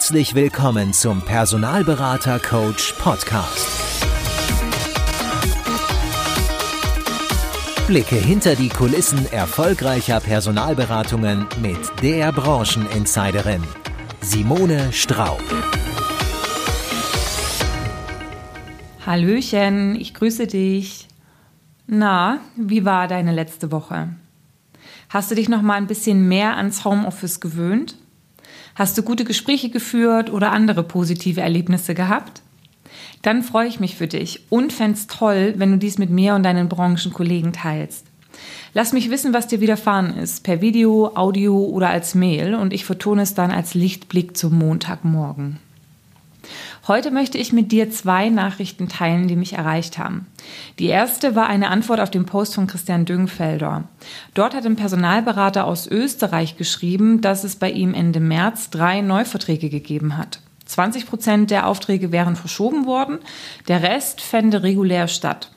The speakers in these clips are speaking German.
Herzlich willkommen zum Personalberater Coach Podcast. Blicke hinter die Kulissen erfolgreicher Personalberatungen mit der Brancheninsiderin Simone Straub. Hallöchen, ich grüße dich. Na, wie war deine letzte Woche? Hast du dich noch mal ein bisschen mehr ans Homeoffice gewöhnt? Hast du gute Gespräche geführt oder andere positive Erlebnisse gehabt? Dann freue ich mich für dich und fände toll, wenn du dies mit mir und deinen Branchenkollegen teilst. Lass mich wissen, was dir widerfahren ist, per Video, Audio oder als Mail und ich vertone es dann als Lichtblick zum Montagmorgen. Heute möchte ich mit dir zwei Nachrichten teilen, die mich erreicht haben. Die erste war eine Antwort auf den Post von Christian Düngfelder. Dort hat ein Personalberater aus Österreich geschrieben, dass es bei ihm Ende März drei Neuverträge gegeben hat. 20 Prozent der Aufträge wären verschoben worden, der Rest fände regulär statt.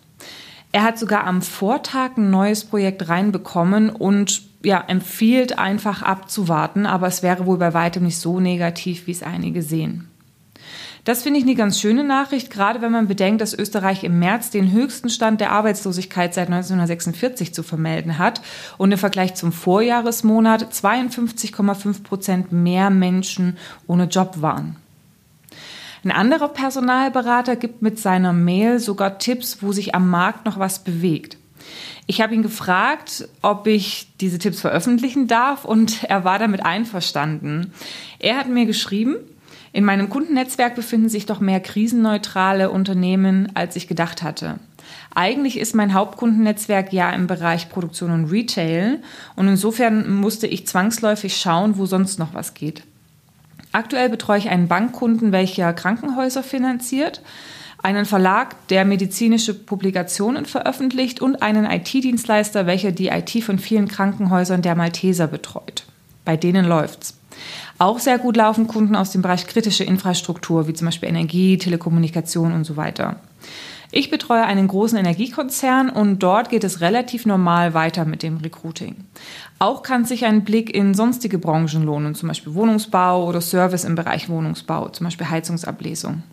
Er hat sogar am Vortag ein neues Projekt reinbekommen und ja, empfiehlt einfach abzuwarten, aber es wäre wohl bei weitem nicht so negativ, wie es einige sehen. Das finde ich eine ganz schöne Nachricht, gerade wenn man bedenkt, dass Österreich im März den höchsten Stand der Arbeitslosigkeit seit 1946 zu vermelden hat und im Vergleich zum Vorjahresmonat 52,5 Prozent mehr Menschen ohne Job waren. Ein anderer Personalberater gibt mit seiner Mail sogar Tipps, wo sich am Markt noch was bewegt. Ich habe ihn gefragt, ob ich diese Tipps veröffentlichen darf und er war damit einverstanden. Er hat mir geschrieben, in meinem Kundennetzwerk befinden sich doch mehr krisenneutrale Unternehmen, als ich gedacht hatte. Eigentlich ist mein Hauptkundennetzwerk ja im Bereich Produktion und Retail und insofern musste ich zwangsläufig schauen, wo sonst noch was geht. Aktuell betreue ich einen Bankkunden, welcher Krankenhäuser finanziert, einen Verlag, der medizinische Publikationen veröffentlicht und einen IT-Dienstleister, welcher die IT von vielen Krankenhäusern der Malteser betreut. Bei denen läuft's. Auch sehr gut laufen Kunden aus dem Bereich kritische Infrastruktur, wie zum Beispiel Energie, Telekommunikation und so weiter. Ich betreue einen großen Energiekonzern und dort geht es relativ normal weiter mit dem Recruiting. Auch kann sich ein Blick in sonstige Branchen lohnen, zum Beispiel Wohnungsbau oder Service im Bereich Wohnungsbau, zum Beispiel Heizungsablesung.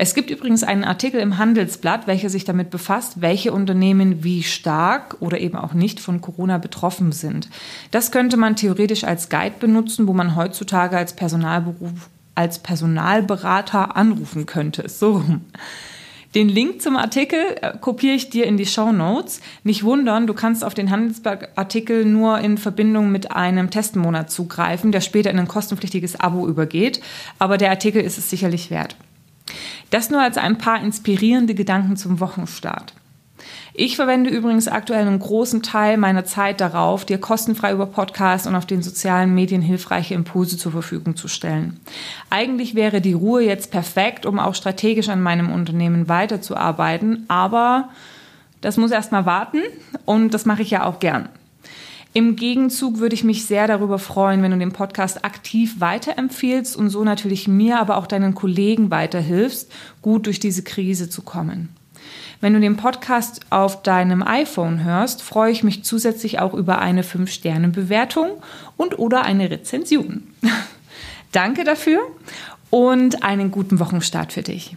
Es gibt übrigens einen Artikel im Handelsblatt, welcher sich damit befasst, welche Unternehmen wie stark oder eben auch nicht von Corona betroffen sind. Das könnte man theoretisch als Guide benutzen, wo man heutzutage als Personalberuf als Personalberater anrufen könnte. So. Den Link zum Artikel äh, kopiere ich dir in die Show Notes. Nicht wundern, du kannst auf den Handelsblatt-Artikel nur in Verbindung mit einem Testmonat zugreifen, der später in ein kostenpflichtiges Abo übergeht. Aber der Artikel ist es sicherlich wert. Das nur als ein paar inspirierende Gedanken zum Wochenstart. Ich verwende übrigens aktuell einen großen Teil meiner Zeit darauf, dir kostenfrei über Podcasts und auf den sozialen Medien hilfreiche Impulse zur Verfügung zu stellen. Eigentlich wäre die Ruhe jetzt perfekt, um auch strategisch an meinem Unternehmen weiterzuarbeiten, aber das muss erstmal warten und das mache ich ja auch gern. Im Gegenzug würde ich mich sehr darüber freuen, wenn du den Podcast aktiv weiterempfehlst und so natürlich mir, aber auch deinen Kollegen weiterhilfst, gut durch diese Krise zu kommen. Wenn du den Podcast auf deinem iPhone hörst, freue ich mich zusätzlich auch über eine 5-Sterne-Bewertung und oder eine Rezension. Danke dafür und einen guten Wochenstart für dich.